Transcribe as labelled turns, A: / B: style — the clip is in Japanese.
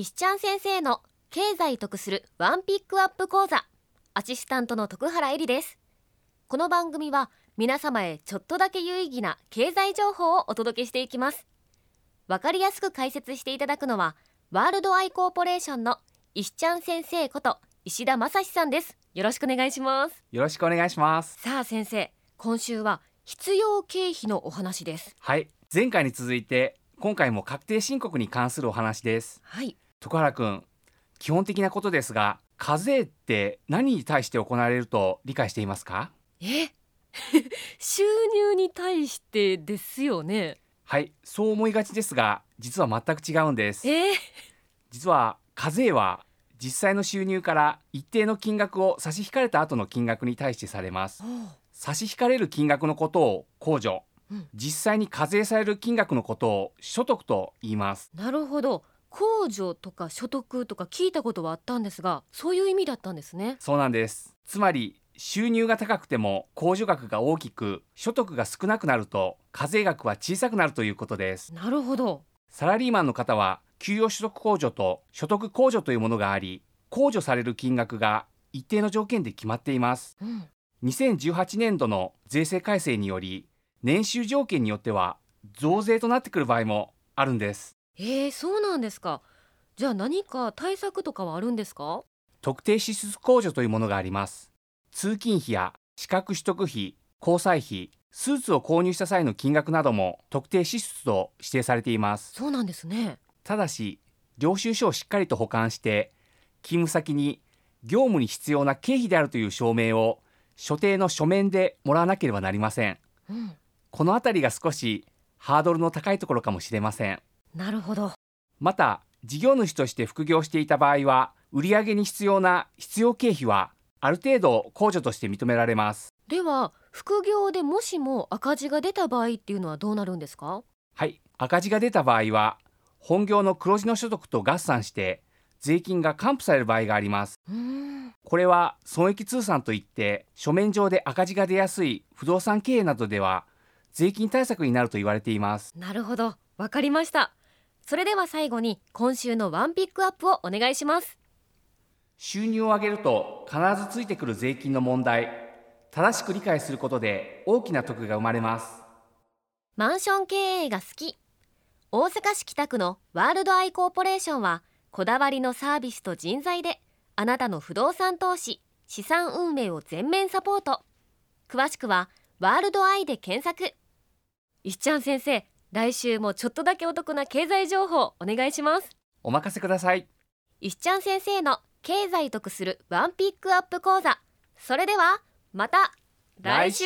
A: 石ちゃん先生の経済得するワンピックアップ講座アシスタントの徳原恵里です。この番組は皆様へちょっとだけ有意義な経済情報をお届けしていきます。わかりやすく解説していただくのはワールドアイコーポレーションの石ちゃん先生こと石田正史さんです。よろしくお願いします。
B: よろしくお願いします。
A: さあ先生今週は必要経費のお話です。
B: はい。前回に続いて今回も確定申告に関するお話です。
A: はい
B: 徳原くん基本的なことですが課税って何に対して行われると理解していますか？
A: え？収入に対してですよね。
B: はいそう思いがちですが実は全く違うんです。
A: え？ー、
B: 実は課税は実際の収入から一定の金額を差し引かれた後の金額に対してされます。差し引かれる金額のことを控除、
A: うん。
B: 実際に課税される金額のことを所得と言います。
A: なるほど控除とか所得とか聞いたことはあったんですがそういう意味だったんですね。
B: そうなんです。つまり収入が高くても控除額が大きく所得が少なくなると課税額は小さくなるということです。
A: なるほど。
B: サラリーマンの方は給与所得控除と所得控除というものがあり控除される金額が一定の条件で決まっています。
A: うん。
B: 2018年度の税制改正により年収条件によっては増税となってくる場合もあるんです。
A: えー、そうなんですかじゃあ何か対策とかはあるんですか？
B: 特定支出控除というものがあります。通勤費や資格取得費交際費スーツを購入した際の金額なども特定支出と指定されています。
A: そうなんですね。
B: ただし領収書をしっかりと保管して勤務先に業務に必要な経費であるという証明を所定の書面でもらわなければなりません。
A: うん。
B: このあたりが少しハードルの高いところかもしれません。
A: なるほど。
B: また事業主として副業していた場合は売上に必要な必要経費はある程度控除として認められます。
A: では副業でもしも赤字が出た場合っていうのはどうなるんですか？
B: はい。赤字が出た場合は本業の黒字の所得と合算して税金が還付される場合があります。これは損益通算といって書面上で赤字が出やすい不動産経営などでは税金対策になると言われています。
A: なるほど。わかりましたそれでは最後に今週のワンピックアップをお願いします。
B: 収入を上げると必ずついてくる税金の問題。正しく理解することで大きな得が生まれます。
A: マンション経営が好き。大阪市北区のワールドアイコーポレーションはこだわりのサービスと人材であなたの不動産投資資産運営を全面サポート。詳しくはワールドアイで検索。石ちゃん先生来週もちょっとだけお得な経済情報お願いします。
B: お任せください。
A: 石ちゃん先生の経済得するワンピックアップ講座。それではまた来週